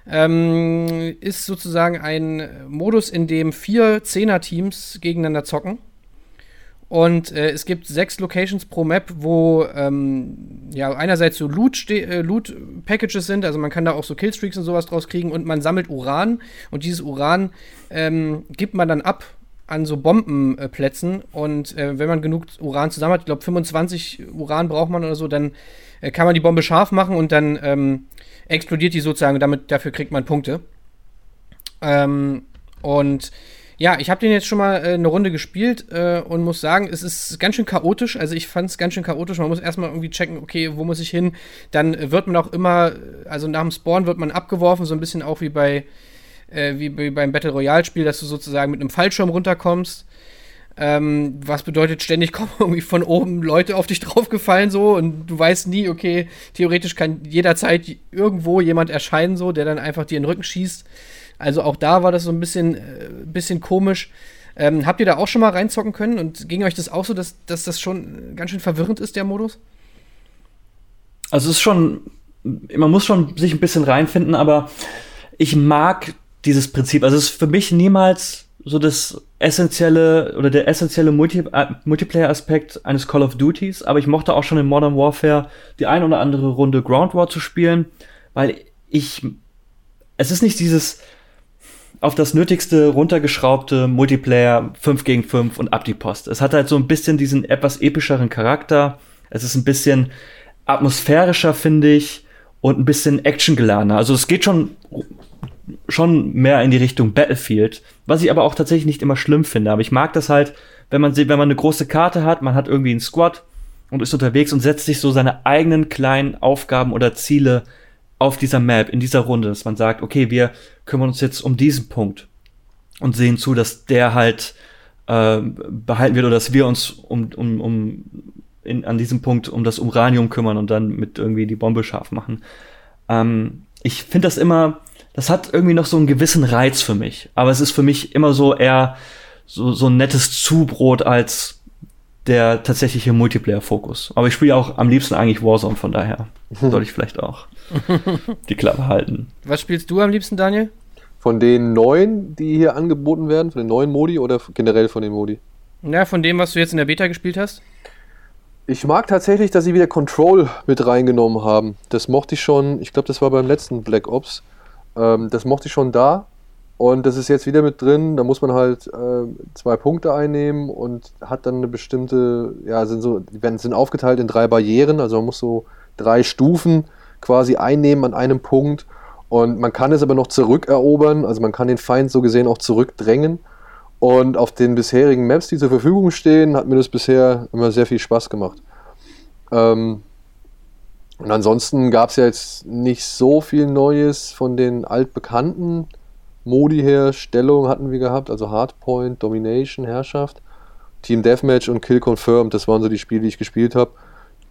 Ähm, ist sozusagen ein Modus, in dem vier Zehner-Teams gegeneinander zocken. Und äh, es gibt sechs Locations pro Map, wo ähm, ja einerseits so Loot, äh, Loot Packages sind, also man kann da auch so Killstreaks und sowas draus kriegen. Und man sammelt Uran. Und dieses Uran ähm, gibt man dann ab an so Bombenplätzen. Und äh, wenn man genug Uran zusammen hat, ich glaube 25 Uran braucht man oder so, dann äh, kann man die Bombe scharf machen und dann ähm, explodiert die sozusagen. Und damit dafür kriegt man Punkte. Ähm, und ja, ich habe den jetzt schon mal äh, eine Runde gespielt äh, und muss sagen, es ist ganz schön chaotisch. Also ich fand es ganz schön chaotisch. Man muss erstmal irgendwie checken, okay, wo muss ich hin? Dann wird man auch immer, also nach dem Spawn wird man abgeworfen, so ein bisschen auch wie bei äh, wie, wie beim Battle Royale Spiel, dass du sozusagen mit einem Fallschirm runterkommst. Ähm, was bedeutet, ständig kommen irgendwie von oben Leute auf dich draufgefallen so und du weißt nie, okay, theoretisch kann jederzeit irgendwo jemand erscheinen so, der dann einfach dir in den Rücken schießt. Also auch da war das so ein bisschen, äh, bisschen komisch. Ähm, habt ihr da auch schon mal reinzocken können und ging euch das auch so, dass, dass das schon ganz schön verwirrend ist, der Modus? Also es ist schon, man muss schon sich ein bisschen reinfinden, aber ich mag dieses Prinzip. Also es ist für mich niemals so das essentielle oder der essentielle Multi äh, Multiplayer-Aspekt eines Call of Duties, aber ich mochte auch schon in Modern Warfare die ein oder andere Runde Ground War zu spielen, weil ich es ist nicht dieses auf das Nötigste runtergeschraubte Multiplayer 5 gegen 5 und ab die Post. Es hat halt so ein bisschen diesen etwas epischeren Charakter. Es ist ein bisschen atmosphärischer, finde ich, und ein bisschen actiongeladener. Also es geht schon, schon mehr in die Richtung Battlefield, was ich aber auch tatsächlich nicht immer schlimm finde. Aber ich mag das halt, wenn man, wenn man eine große Karte hat, man hat irgendwie einen Squad und ist unterwegs und setzt sich so seine eigenen kleinen Aufgaben oder Ziele auf dieser Map, in dieser Runde, dass man sagt, okay, wir kümmern uns jetzt um diesen Punkt und sehen zu, dass der halt äh, behalten wird oder dass wir uns um, um, um in, an diesem Punkt um das Uranium kümmern und dann mit irgendwie die Bombe scharf machen. Ähm, ich finde das immer, das hat irgendwie noch so einen gewissen Reiz für mich. Aber es ist für mich immer so eher so, so ein nettes Zubrot als der tatsächliche Multiplayer-Fokus. Aber ich spiele auch am liebsten eigentlich Warzone, von daher sollte ich vielleicht auch die Klappe halten. Was spielst du am liebsten, Daniel? Von den neuen, die hier angeboten werden, von den neuen Modi oder generell von den Modi? Ja, von dem, was du jetzt in der Beta gespielt hast. Ich mag tatsächlich, dass sie wieder Control mit reingenommen haben. Das mochte ich schon, ich glaube, das war beim letzten Black Ops. Ähm, das mochte ich schon da. Und das ist jetzt wieder mit drin. Da muss man halt äh, zwei Punkte einnehmen und hat dann eine bestimmte, ja, sind so, die werden, sind aufgeteilt in drei Barrieren. Also man muss so drei Stufen quasi einnehmen an einem Punkt. Und man kann es aber noch zurückerobern, also man kann den Feind so gesehen auch zurückdrängen. Und auf den bisherigen Maps, die zur Verfügung stehen, hat mir das bisher immer sehr viel Spaß gemacht. Ähm, und ansonsten gab es ja jetzt nicht so viel Neues von den altbekannten Modi her. Stellung hatten wir gehabt, also Hardpoint, Domination, Herrschaft, Team Deathmatch und Kill Confirmed. Das waren so die Spiele, die ich gespielt habe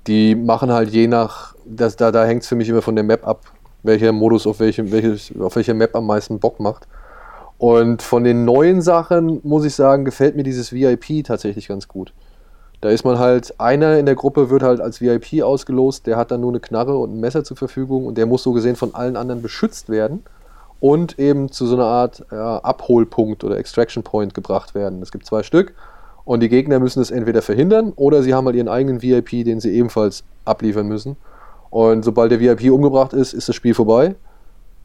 die machen halt je nach, das, da, da hängt es für mich immer von der Map ab, welcher Modus auf, welchem, welches, auf welcher Map am meisten Bock macht. Und von den neuen Sachen muss ich sagen, gefällt mir dieses VIP tatsächlich ganz gut. Da ist man halt, einer in der Gruppe wird halt als VIP ausgelost, der hat dann nur eine Knarre und ein Messer zur Verfügung und der muss so gesehen von allen anderen beschützt werden und eben zu so einer Art ja, Abholpunkt oder Extraction Point gebracht werden. Es gibt zwei Stück und die Gegner müssen es entweder verhindern oder sie haben halt ihren eigenen VIP, den sie ebenfalls abliefern müssen. Und sobald der VIP umgebracht ist, ist das Spiel vorbei.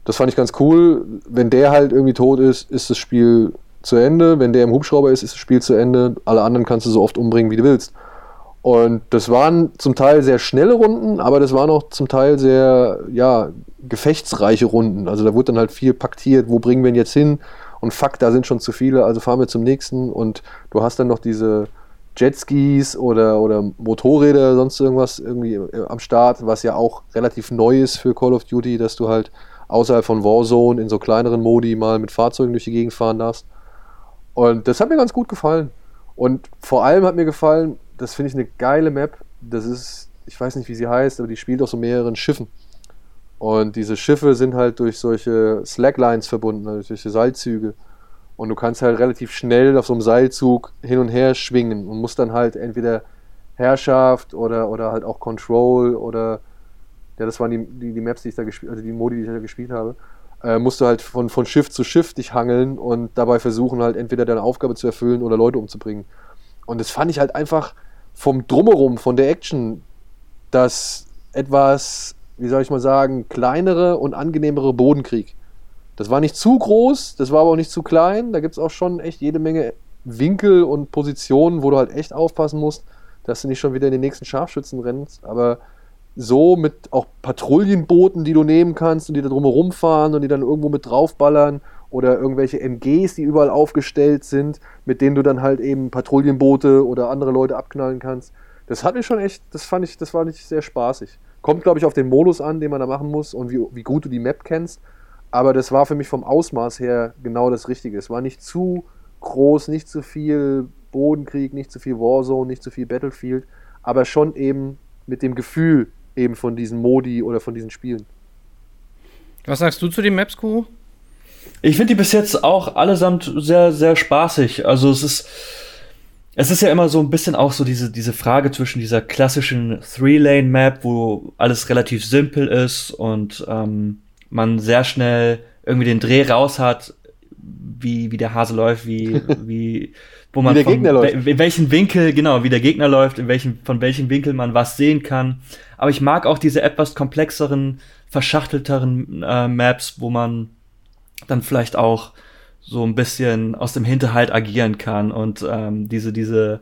Das fand ich ganz cool. Wenn der halt irgendwie tot ist, ist das Spiel zu Ende. Wenn der im Hubschrauber ist, ist das Spiel zu Ende. Alle anderen kannst du so oft umbringen, wie du willst. Und das waren zum Teil sehr schnelle Runden, aber das waren auch zum Teil sehr, ja, gefechtsreiche Runden. Also da wurde dann halt viel paktiert, wo bringen wir ihn jetzt hin? Und fuck, da sind schon zu viele, also fahren wir zum nächsten und du hast dann noch diese Jetskis oder, oder Motorräder, sonst irgendwas irgendwie äh, am Start, was ja auch relativ neu ist für Call of Duty, dass du halt außerhalb von Warzone in so kleineren Modi mal mit Fahrzeugen durch die Gegend fahren darfst. Und das hat mir ganz gut gefallen. Und vor allem hat mir gefallen, das finde ich eine geile Map. Das ist, ich weiß nicht, wie sie heißt, aber die spielt auf so mehreren Schiffen. Und diese Schiffe sind halt durch solche Slacklines verbunden, also durch solche Seilzüge. Und du kannst halt relativ schnell auf so einem Seilzug hin und her schwingen und musst dann halt entweder Herrschaft oder, oder halt auch Control oder ja, das waren die, die, die Maps, die ich da gespielt, also die Modi, die ich da gespielt habe, äh, musst du halt von, von Schiff zu Schiff dich hangeln und dabei versuchen halt entweder deine Aufgabe zu erfüllen oder Leute umzubringen. Und das fand ich halt einfach vom Drumherum, von der Action, das etwas, wie soll ich mal sagen, kleinere und angenehmere Bodenkrieg. Das war nicht zu groß, das war aber auch nicht zu klein. Da gibt es auch schon echt jede Menge Winkel und Positionen, wo du halt echt aufpassen musst, dass du nicht schon wieder in den nächsten Scharfschützen rennst. Aber so mit auch Patrouillenbooten, die du nehmen kannst und die da drumherum fahren und die dann irgendwo mit draufballern oder irgendwelche MGs, die überall aufgestellt sind, mit denen du dann halt eben Patrouillenboote oder andere Leute abknallen kannst. Das hat mich schon echt, das fand ich, das war nicht sehr spaßig. Kommt, glaube ich, auf den Modus an, den man da machen muss und wie, wie gut du die Map kennst. Aber das war für mich vom Ausmaß her genau das Richtige. Es war nicht zu groß, nicht zu viel Bodenkrieg, nicht zu viel Warzone, nicht zu viel Battlefield, aber schon eben mit dem Gefühl, eben von diesen Modi oder von diesen Spielen. Was sagst du zu den Maps, Kuro? Ich finde die bis jetzt auch allesamt sehr, sehr spaßig. Also es ist, es ist ja immer so ein bisschen auch so diese, diese Frage zwischen dieser klassischen Three-Lane-Map, wo alles relativ simpel ist und ähm, man sehr schnell irgendwie den Dreh raus hat, wie, wie der Hase läuft, wie, wie, wo man wie der Gegner läuft. in welchen Winkel, genau, wie der Gegner läuft, in welchen, von welchem Winkel man was sehen kann. Aber ich mag auch diese etwas komplexeren, verschachtelteren äh, Maps, wo man dann vielleicht auch so ein bisschen aus dem Hinterhalt agieren kann und ähm, diese, diese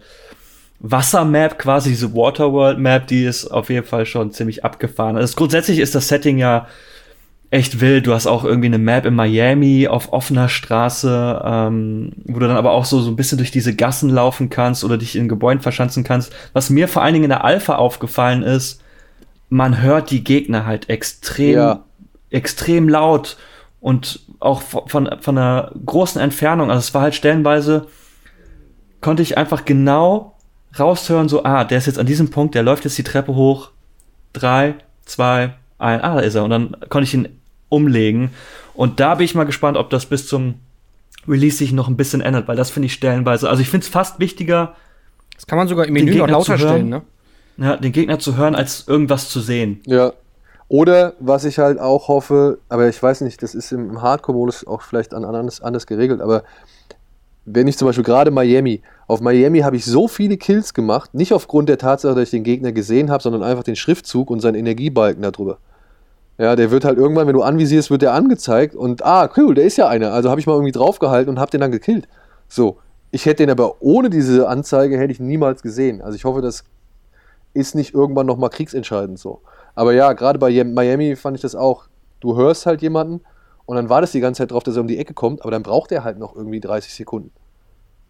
Wassermap, quasi diese Waterworld-Map, die ist auf jeden Fall schon ziemlich abgefahren. Also grundsätzlich ist das Setting ja echt wild. Du hast auch irgendwie eine Map in Miami auf offener Straße, ähm, wo du dann aber auch so, so ein bisschen durch diese Gassen laufen kannst oder dich in Gebäuden verschanzen kannst. Was mir vor allen Dingen in der Alpha aufgefallen ist, man hört die Gegner halt extrem, ja. extrem laut und auch von, von einer großen Entfernung. Also es war halt stellenweise, konnte ich einfach genau raushören, so, ah, der ist jetzt an diesem Punkt, der läuft jetzt die Treppe hoch. Drei, zwei, ein, ah, da ist er. Und dann konnte ich ihn umlegen. Und da bin ich mal gespannt, ob das bis zum Release sich noch ein bisschen ändert, weil das finde ich stellenweise, also ich finde es fast wichtiger. Das kann man sogar im Menü noch lauter stellen, ne? Ja, den Gegner zu hören, als irgendwas zu sehen. Ja. Oder was ich halt auch hoffe, aber ich weiß nicht, das ist im Hardcore-Modus auch vielleicht anders, anders geregelt, aber wenn ich zum Beispiel gerade Miami, auf Miami habe ich so viele Kills gemacht, nicht aufgrund der Tatsache, dass ich den Gegner gesehen habe, sondern einfach den Schriftzug und seinen Energiebalken darüber. Ja, der wird halt irgendwann, wenn du anvisierst, wird der angezeigt und ah, cool, der ist ja einer. Also habe ich mal irgendwie draufgehalten und habe den dann gekillt. So, ich hätte den aber ohne diese Anzeige hätte ich niemals gesehen. Also ich hoffe, das ist nicht irgendwann nochmal kriegsentscheidend so. Aber ja, gerade bei Miami fand ich das auch. Du hörst halt jemanden und dann wartest die ganze Zeit drauf, dass er um die Ecke kommt, aber dann braucht er halt noch irgendwie 30 Sekunden.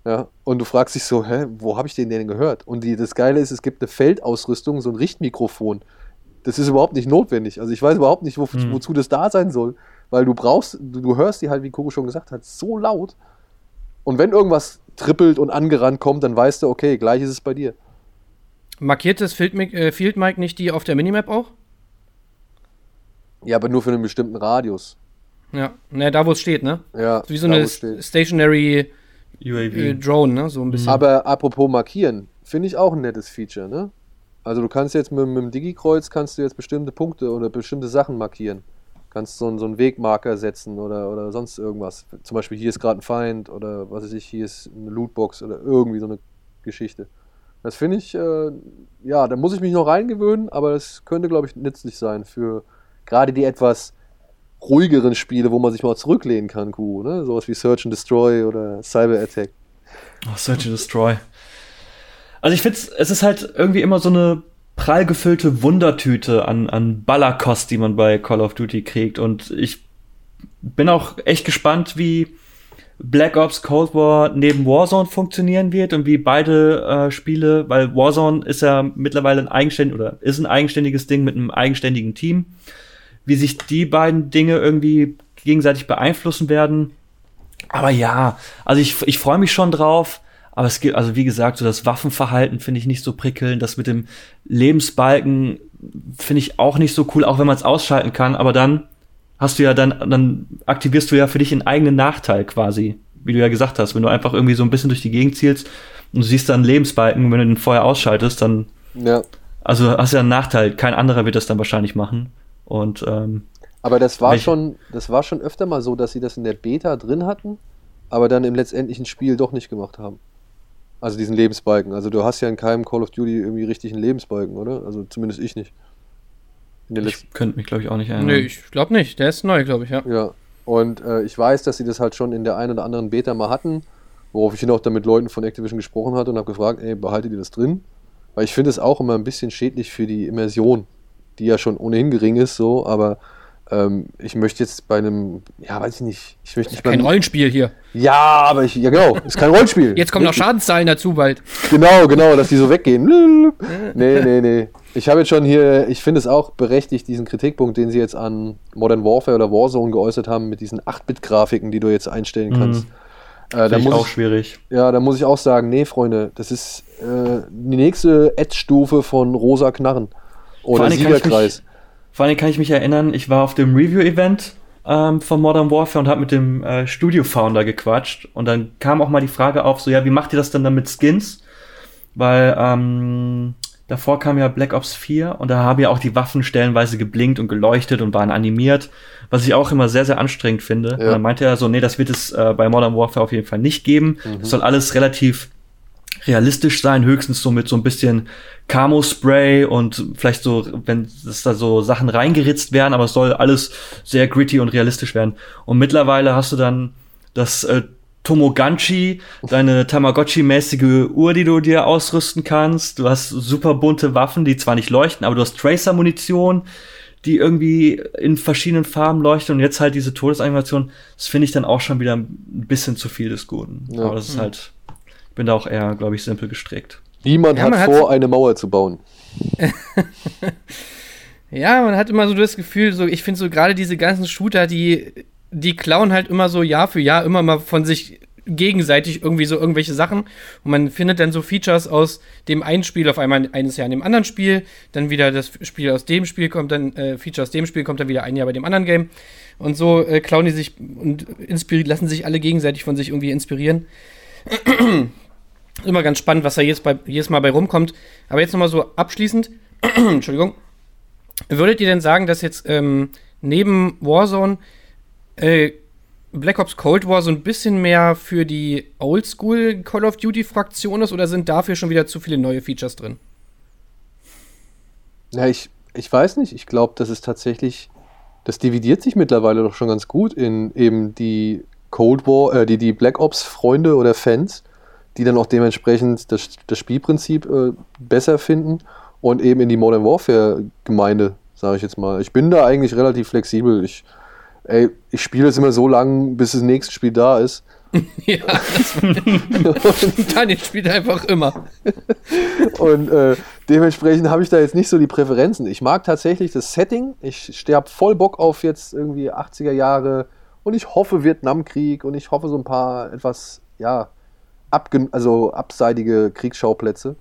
Ja, und du fragst dich so, hä, wo habe ich den denn gehört? Und die, das Geile ist, es gibt eine Feldausrüstung, so ein Richtmikrofon. Das ist überhaupt nicht notwendig. Also ich weiß überhaupt nicht, wo, hm. wozu das da sein soll, weil du brauchst, du, du hörst die halt, wie Kuro schon gesagt hat, so laut. Und wenn irgendwas trippelt und angerannt kommt, dann weißt du, okay, gleich ist es bei dir. Markiert das Field Mic, äh, Field Mic nicht die auf der Minimap auch? Ja, aber nur für einen bestimmten Radius. Ja, ne, da wo es steht, ne? Ja. Wie so eine Stationary UAV. Äh, Drone, ne? So ein bisschen. Aber apropos markieren, finde ich auch ein nettes Feature, ne? Also du kannst jetzt mit, mit dem Digi-Kreuz kannst du jetzt bestimmte Punkte oder bestimmte Sachen markieren. Kannst so, so einen Wegmarker setzen oder, oder sonst irgendwas. Zum Beispiel hier ist gerade ein Feind oder was weiß ich, hier ist eine Lootbox oder irgendwie so eine Geschichte. Das finde ich, äh, ja, da muss ich mich noch reingewöhnen, aber das könnte, glaube ich, nützlich sein für gerade die etwas ruhigeren Spiele, wo man sich mal zurücklehnen kann, Kuh, ne? Sowas wie Search and Destroy oder Cyber Attack. Oh, Search and Destroy. Also ich finde, es ist halt irgendwie immer so eine prall gefüllte Wundertüte an, an Ballerkost, die man bei Call of Duty kriegt. Und ich bin auch echt gespannt, wie Black Ops Cold War neben Warzone funktionieren wird und wie beide äh, Spiele, weil Warzone ist ja mittlerweile ein eigenständig oder ist ein eigenständiges Ding mit einem eigenständigen Team wie sich die beiden Dinge irgendwie gegenseitig beeinflussen werden. Aber ja, also ich, ich freue mich schon drauf. Aber es gibt, also wie gesagt, so das Waffenverhalten finde ich nicht so prickelnd. Das mit dem Lebensbalken finde ich auch nicht so cool, auch wenn man es ausschalten kann. Aber dann hast du ja dann, dann aktivierst du ja für dich einen eigenen Nachteil quasi. Wie du ja gesagt hast, wenn du einfach irgendwie so ein bisschen durch die Gegend zielst und du siehst dann Lebensbalken, wenn du den vorher ausschaltest, dann. Ja. Also hast du ja einen Nachteil. Kein anderer wird das dann wahrscheinlich machen. Und ähm, aber das war schon, das war schon öfter mal so, dass sie das in der Beta drin hatten, aber dann im letztendlichen Spiel doch nicht gemacht haben. Also diesen Lebensbalken. Also du hast ja in keinem Call of Duty irgendwie richtig einen Lebensbalken, oder? Also zumindest ich nicht. Ich könnte mich, glaube ich, auch nicht erinnern. Nee, ich glaube nicht. Der ist neu, glaube ich, ja. Ja. Und äh, ich weiß, dass sie das halt schon in der einen oder anderen Beta mal hatten, worauf ich auch dann mit Leuten von Activision gesprochen hatte und habe gefragt, ey, behaltet ihr das drin? Weil ich finde es auch immer ein bisschen schädlich für die Immersion, die ja schon ohnehin gering ist, so, aber ähm, ich möchte jetzt bei einem, ja, weiß ich nicht, ich möchte nicht Kein Rollenspiel hier. Ja, aber ich, ja genau, ist kein Rollenspiel. Jetzt kommen noch Schadenszahlen dazu bald. Genau, genau, dass die so weggehen. nee, nee, nee. Ich habe jetzt schon hier, ich finde es auch berechtigt, diesen Kritikpunkt, den sie jetzt an Modern Warfare oder Warzone geäußert haben, mit diesen 8-Bit-Grafiken, die du jetzt einstellen mhm. kannst. Mhm. Äh, da muss auch ich, schwierig. Ja, da muss ich auch sagen, nee, Freunde, das ist äh, die nächste Edge-Stufe von rosa Knarren. Oder Siegerkreis. Vor allem kann ich mich erinnern, ich war auf dem Review-Event ähm, von Modern Warfare und habe mit dem äh, Studio-Founder gequatscht. Und dann kam auch mal die Frage auf, so, ja, wie macht ihr das denn dann mit Skins? Weil ähm, davor kam ja Black Ops 4 und da haben ja auch die Waffen stellenweise geblinkt und geleuchtet und waren animiert, was ich auch immer sehr, sehr anstrengend finde. Ja. Und dann meinte er so, nee, das wird es äh, bei Modern Warfare auf jeden Fall nicht geben. Mhm. soll alles relativ realistisch sein, höchstens so mit so ein bisschen Camo-Spray und vielleicht so, wenn es da so Sachen reingeritzt werden, aber es soll alles sehr gritty und realistisch werden. Und mittlerweile hast du dann das äh, Tomoganchi, deine Tamagotchi-mäßige Uhr, die du dir ausrüsten kannst. Du hast super bunte Waffen, die zwar nicht leuchten, aber du hast Tracer-Munition, die irgendwie in verschiedenen Farben leuchten und jetzt halt diese Todesanimation. Das finde ich dann auch schon wieder ein bisschen zu viel des Guten. Ja. Aber das ist halt bin da auch eher, glaube ich, simpel gestrickt. Niemand ja, hat vor, eine Mauer zu bauen. ja, man hat immer so das Gefühl, so, ich finde so gerade diese ganzen Shooter, die, die klauen halt immer so Jahr für Jahr immer mal von sich gegenseitig irgendwie so irgendwelche Sachen und man findet dann so Features aus dem einen Spiel auf einmal eines Jahr in dem anderen Spiel, dann wieder das Spiel aus dem Spiel kommt dann äh, Feature aus dem Spiel kommt dann wieder ein Jahr bei dem anderen Game und so äh, klauen die sich und lassen sich alle gegenseitig von sich irgendwie inspirieren immer ganz spannend, was da jedes, bei, jedes Mal bei rumkommt. Aber jetzt nochmal so abschließend, Entschuldigung, würdet ihr denn sagen, dass jetzt ähm, neben Warzone äh, Black Ops Cold War so ein bisschen mehr für die Oldschool Call of Duty Fraktion ist oder sind dafür schon wieder zu viele neue Features drin? Ja, ich, ich weiß nicht. Ich glaube, das ist tatsächlich, das dividiert sich mittlerweile doch schon ganz gut in eben die Cold War, äh, die, die Black Ops Freunde oder Fans die dann auch dementsprechend das, das Spielprinzip äh, besser finden und eben in die Modern Warfare-Gemeinde, sage ich jetzt mal. Ich bin da eigentlich relativ flexibel. Ich, ey, ich spiele es immer so lange, bis das nächste Spiel da ist. ja, Daniel spielt einfach immer. und äh, dementsprechend habe ich da jetzt nicht so die Präferenzen. Ich mag tatsächlich das Setting. Ich sterbe voll Bock auf jetzt irgendwie 80er Jahre und ich hoffe Vietnamkrieg und ich hoffe so ein paar etwas, ja, abge also abseitige Kriegsschauplätze.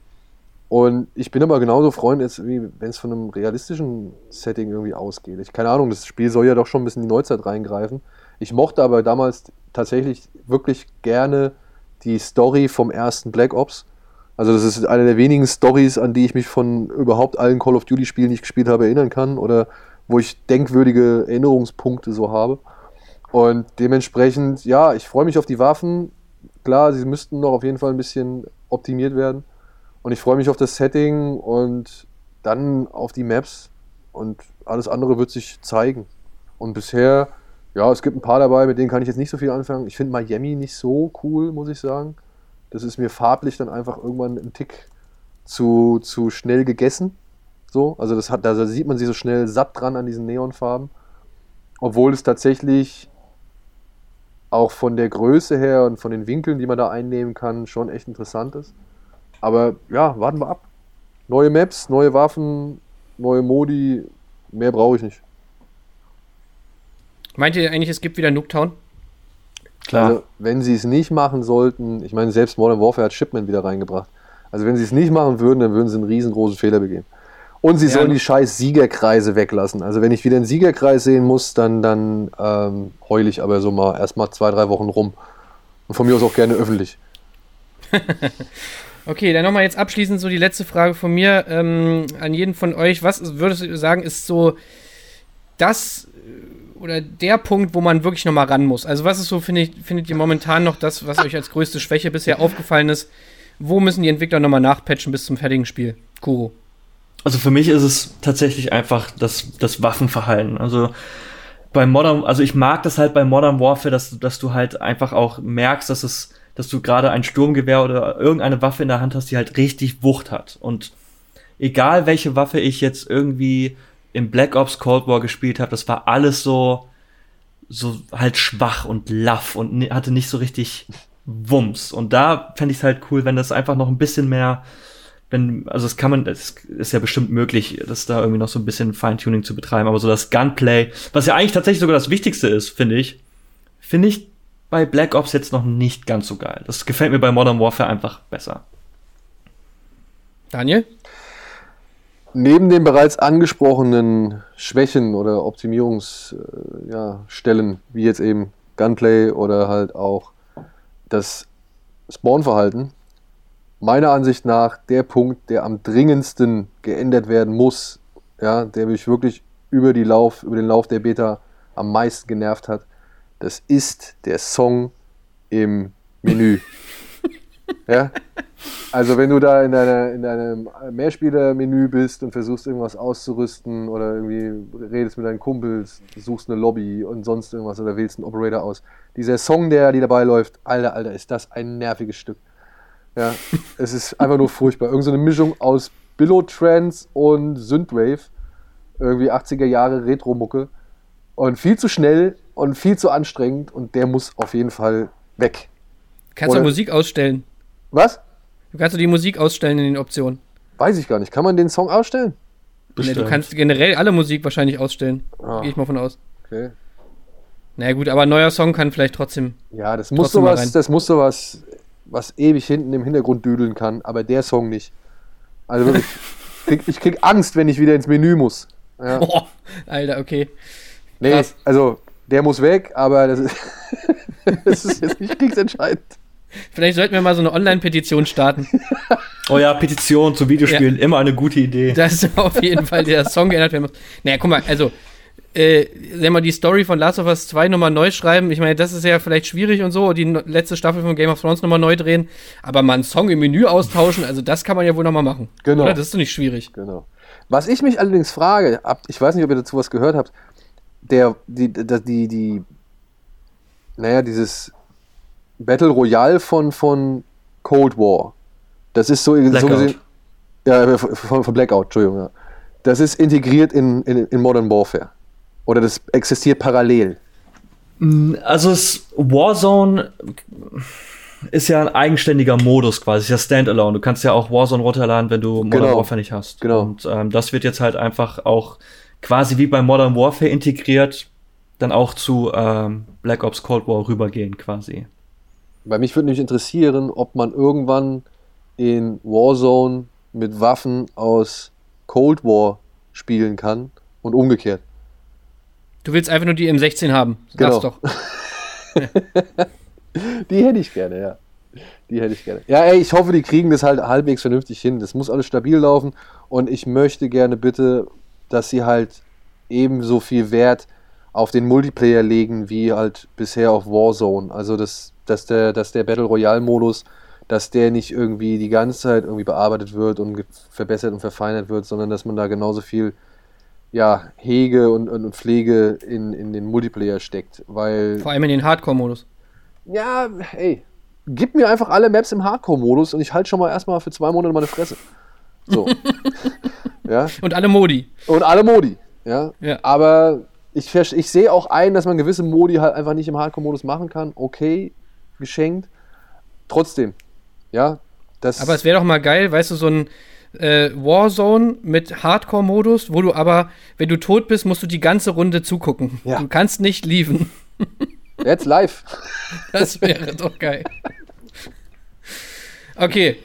Und ich bin aber genauso Freund, wie wenn es von einem realistischen Setting irgendwie ausgeht. Ich keine Ahnung, das Spiel soll ja doch schon ein bisschen in die Neuzeit reingreifen. Ich mochte aber damals tatsächlich wirklich gerne die Story vom ersten Black Ops. Also das ist eine der wenigen Stories, an die ich mich von überhaupt allen Call of Duty Spielen, die ich gespielt habe, erinnern kann oder wo ich denkwürdige Erinnerungspunkte so habe. Und dementsprechend, ja, ich freue mich auf die Waffen klar, sie müssten noch auf jeden Fall ein bisschen optimiert werden. Und ich freue mich auf das Setting und dann auf die Maps und alles andere wird sich zeigen. Und bisher, ja, es gibt ein paar dabei, mit denen kann ich jetzt nicht so viel anfangen. Ich finde Miami nicht so cool, muss ich sagen. Das ist mir farblich dann einfach irgendwann ein Tick zu, zu schnell gegessen. So, also das hat, da sieht man sich so schnell satt dran an diesen Neonfarben. Obwohl es tatsächlich auch von der Größe her und von den Winkeln, die man da einnehmen kann, schon echt interessant ist. Aber ja, warten wir ab. Neue Maps, neue Waffen, neue Modi, mehr brauche ich nicht. Meint ihr eigentlich, es gibt wieder Nooktown? Klar. Also, wenn sie es nicht machen sollten, ich meine, selbst Modern Warfare hat Shipment wieder reingebracht. Also, wenn sie es nicht machen würden, dann würden sie einen riesengroßen Fehler begehen. Und sie ja, sollen die scheiß Siegerkreise weglassen. Also wenn ich wieder einen Siegerkreis sehen muss, dann, dann ähm, heule ich aber so mal erstmal zwei, drei Wochen rum. Und von mir aus auch gerne öffentlich. okay, dann nochmal jetzt abschließend so die letzte Frage von mir ähm, an jeden von euch. Was würdest du sagen, ist so das äh, oder der Punkt, wo man wirklich nochmal ran muss? Also was ist so, findet, findet ihr momentan noch das, was euch als größte Schwäche bisher aufgefallen ist? wo müssen die Entwickler nochmal nachpatchen bis zum fertigen Spiel? Kuro. Also für mich ist es tatsächlich einfach das, das Waffenverhalten. Also bei Modern, also ich mag das halt bei Modern Warfare, dass, dass du halt einfach auch merkst, dass es, dass du gerade ein Sturmgewehr oder irgendeine Waffe in der Hand hast, die halt richtig Wucht hat. Und egal welche Waffe ich jetzt irgendwie im Black Ops Cold War gespielt habe, das war alles so, so halt schwach und laff und hatte nicht so richtig Wumms. Und da fände ich es halt cool, wenn das einfach noch ein bisschen mehr, wenn, also das kann man, das ist ja bestimmt möglich, das da irgendwie noch so ein bisschen Feintuning zu betreiben, aber so das Gunplay, was ja eigentlich tatsächlich sogar das Wichtigste ist, finde ich, finde ich bei Black Ops jetzt noch nicht ganz so geil. Das gefällt mir bei Modern Warfare einfach besser. Daniel? Neben den bereits angesprochenen Schwächen oder Optimierungsstellen, äh, ja, wie jetzt eben Gunplay oder halt auch das Spawnverhalten, meiner Ansicht nach der Punkt, der am dringendsten geändert werden muss, ja, der mich wirklich über, die Lauf, über den Lauf der Beta am meisten genervt hat, das ist der Song im Menü. ja? Also wenn du da in, deiner, in deinem Mehrspieler-Menü bist und versuchst irgendwas auszurüsten oder irgendwie redest mit deinen Kumpels, suchst eine Lobby und sonst irgendwas oder wählst einen Operator aus. Dieser Song, der die dabei läuft, alter, alter, ist das ein nerviges Stück. Ja, es ist einfach nur furchtbar. Irgend so eine Mischung aus Billow-Trance und Synthwave. Irgendwie 80er Jahre Retro-Mucke. Und viel zu schnell und viel zu anstrengend und der muss auf jeden Fall weg. Kannst du Musik ausstellen? Was? Du kannst du die Musik ausstellen in den Optionen. Weiß ich gar nicht. Kann man den Song ausstellen? Nee, du kannst generell alle Musik wahrscheinlich ausstellen. Ah. Gehe ich mal von aus. Okay. Naja gut, aber ein neuer Song kann vielleicht trotzdem. Ja, das muss sowas, das muss sowas, was ewig hinten im Hintergrund düdeln kann, aber der Song nicht. Also wirklich, krieg, ich krieg Angst, wenn ich wieder ins Menü muss. Ja. Oh, Alter, okay. Nee, Krass. also der muss weg, aber das ist, das ist jetzt nicht kriegsentscheidend. Vielleicht sollten wir mal so eine Online-Petition starten. Oh ja, Petition zu Videospielen, ja. immer eine gute Idee. Das ist auf jeden Fall der Song geändert werden muss. Naja, guck mal, also, äh, sag mal, die Story von Last of Us 2 nochmal neu schreiben. Ich meine, das ist ja vielleicht schwierig und so, die letzte Staffel von Game of Thrones nochmal neu drehen. Aber mal einen Song im Menü austauschen, also das kann man ja wohl nochmal machen. Genau. Oder? Das ist doch nicht schwierig. Genau. Was ich mich allerdings frage, ich weiß nicht, ob ihr dazu was gehört habt, der, die, die, die, die naja, dieses Battle Royale von, von Cold War. Das ist so, so gesehen. Ja, von, von, Blackout, Entschuldigung, ja. Das ist integriert in, in, in Modern Warfare. Oder das existiert parallel. Mm, also es, Warzone ist ja ein eigenständiger Modus quasi, ist ja Standalone. Du kannst ja auch Warzone runterladen, wenn du Modern genau. Warfare nicht hast. Genau. Und ähm, das wird jetzt halt einfach auch quasi wie bei Modern Warfare integriert, dann auch zu ähm, Black Ops Cold War rübergehen quasi. Bei mich würde mich interessieren, ob man irgendwann in Warzone mit Waffen aus Cold War spielen kann und umgekehrt. Du willst einfach nur die M16 haben. Genau. doch. die hätte ich gerne, ja. Die hätte ich gerne. Ja, ey, ich hoffe, die kriegen das halt halbwegs vernünftig hin. Das muss alles stabil laufen und ich möchte gerne bitte, dass sie halt ebenso viel Wert auf den Multiplayer legen wie halt bisher auf Warzone. Also das dass der, dass der Battle Royale-Modus, dass der nicht irgendwie die ganze Zeit irgendwie bearbeitet wird und verbessert und verfeinert wird, sondern dass man da genauso viel ja, Hege und, und Pflege in, in den Multiplayer steckt. Weil, Vor allem in den Hardcore-Modus. Ja, ey, gib mir einfach alle Maps im Hardcore-Modus und ich halte schon mal erstmal für zwei Monate meine Fresse. So. ja. Und alle Modi. Und alle Modi. Ja. ja. Aber ich, ich sehe auch ein, dass man gewisse Modi halt einfach nicht im Hardcore-Modus machen kann. Okay, geschenkt. Trotzdem, ja. Das aber es wäre doch mal geil, weißt du, so ein äh, Warzone mit Hardcore-Modus, wo du aber, wenn du tot bist, musst du die ganze Runde zugucken. Ja. Du kannst nicht lieven. Jetzt live. Das wäre doch geil. Okay.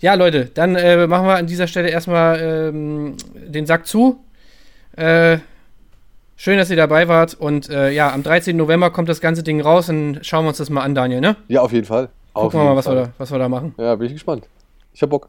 Ja, Leute, dann äh, machen wir an dieser Stelle erstmal ähm, den Sack zu. Äh, Schön, dass ihr dabei wart. Und äh, ja, am 13. November kommt das ganze Ding raus. Dann schauen wir uns das mal an, Daniel, ne? Ja, auf jeden Fall. Gucken wir mal, was wir, da, was wir da machen. Ja, bin ich gespannt. Ich hab Bock.